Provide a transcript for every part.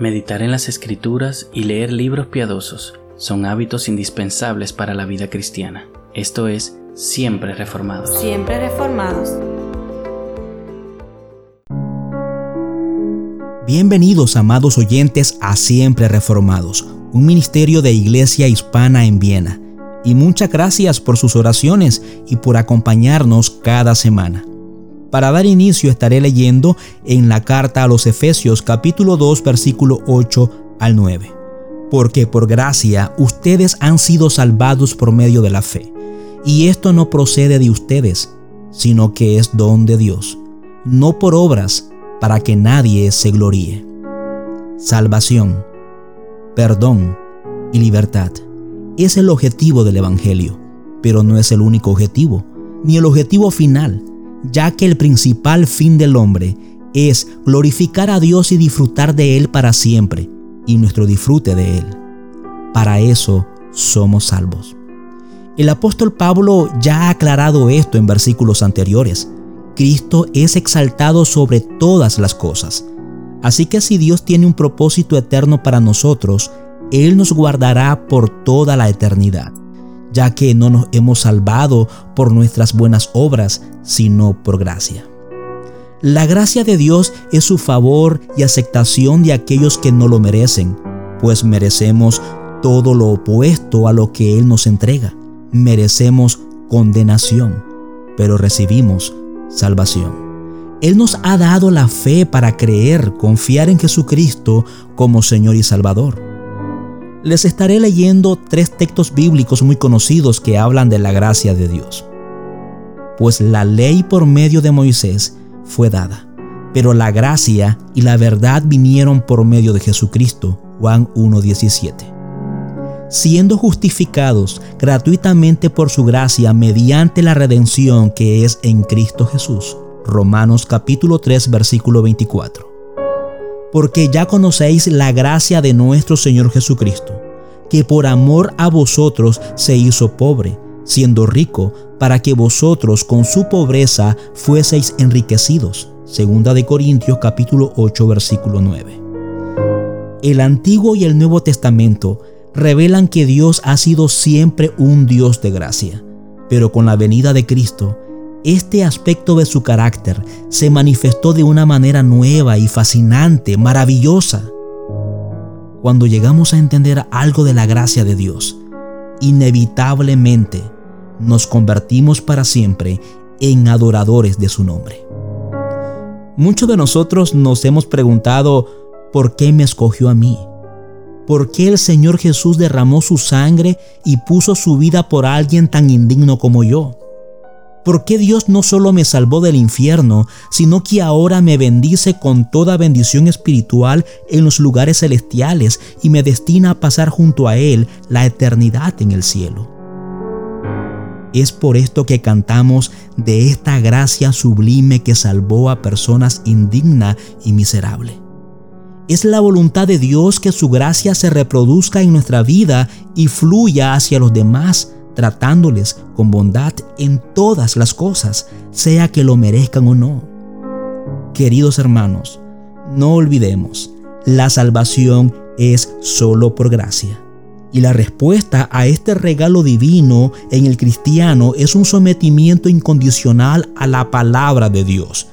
Meditar en las escrituras y leer libros piadosos son hábitos indispensables para la vida cristiana. Esto es, siempre reformados. Siempre reformados. Bienvenidos, amados oyentes, a Siempre Reformados, un ministerio de iglesia hispana en Viena. Y muchas gracias por sus oraciones y por acompañarnos cada semana. Para dar inicio estaré leyendo en la carta a los Efesios capítulo 2 versículo 8 al 9. Porque por gracia ustedes han sido salvados por medio de la fe. Y esto no procede de ustedes, sino que es don de Dios, no por obras, para que nadie se gloríe. Salvación, perdón y libertad es el objetivo del Evangelio, pero no es el único objetivo, ni el objetivo final ya que el principal fin del hombre es glorificar a Dios y disfrutar de Él para siempre, y nuestro disfrute de Él. Para eso somos salvos. El apóstol Pablo ya ha aclarado esto en versículos anteriores. Cristo es exaltado sobre todas las cosas. Así que si Dios tiene un propósito eterno para nosotros, Él nos guardará por toda la eternidad ya que no nos hemos salvado por nuestras buenas obras, sino por gracia. La gracia de Dios es su favor y aceptación de aquellos que no lo merecen, pues merecemos todo lo opuesto a lo que Él nos entrega. Merecemos condenación, pero recibimos salvación. Él nos ha dado la fe para creer, confiar en Jesucristo como Señor y Salvador les estaré leyendo tres textos bíblicos muy conocidos que hablan de la gracia de Dios. Pues la ley por medio de Moisés fue dada, pero la gracia y la verdad vinieron por medio de Jesucristo. Juan 1.17. Siendo justificados gratuitamente por su gracia mediante la redención que es en Cristo Jesús. Romanos capítulo 3 versículo 24 porque ya conocéis la gracia de nuestro Señor Jesucristo, que por amor a vosotros se hizo pobre, siendo rico, para que vosotros con su pobreza fueseis enriquecidos. Segunda de Corintios capítulo 8 versículo 9. El Antiguo y el Nuevo Testamento revelan que Dios ha sido siempre un Dios de gracia, pero con la venida de Cristo, este aspecto de su carácter se manifestó de una manera nueva y fascinante, maravillosa. Cuando llegamos a entender algo de la gracia de Dios, inevitablemente nos convertimos para siempre en adoradores de su nombre. Muchos de nosotros nos hemos preguntado, ¿por qué me escogió a mí? ¿Por qué el Señor Jesús derramó su sangre y puso su vida por alguien tan indigno como yo? ¿Por qué Dios no solo me salvó del infierno, sino que ahora me bendice con toda bendición espiritual en los lugares celestiales y me destina a pasar junto a Él la eternidad en el cielo? Es por esto que cantamos de esta gracia sublime que salvó a personas indignas y miserables. Es la voluntad de Dios que su gracia se reproduzca en nuestra vida y fluya hacia los demás tratándoles con bondad en todas las cosas, sea que lo merezcan o no. Queridos hermanos, no olvidemos, la salvación es solo por gracia. Y la respuesta a este regalo divino en el cristiano es un sometimiento incondicional a la palabra de Dios.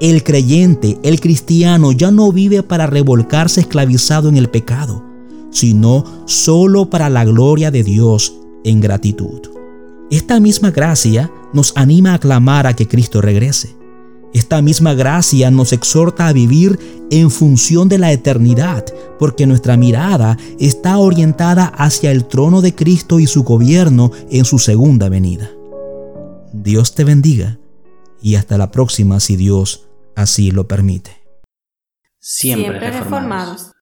El creyente, el cristiano, ya no vive para revolcarse esclavizado en el pecado, sino solo para la gloria de Dios en gratitud. Esta misma gracia nos anima a clamar a que Cristo regrese. Esta misma gracia nos exhorta a vivir en función de la eternidad, porque nuestra mirada está orientada hacia el trono de Cristo y su gobierno en su segunda venida. Dios te bendiga y hasta la próxima si Dios así lo permite. Siempre, reformados.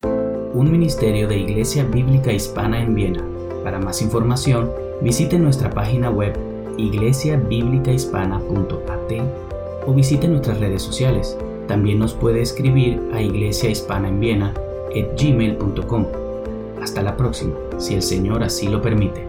Un ministerio de Iglesia Bíblica Hispana en Viena. Para más información, visite nuestra página web iglesiabiblicahispana.at o visite nuestras redes sociales. También nos puede escribir a iglesiahispanaenviena@gmail.com. Hasta la próxima, si el Señor así lo permite.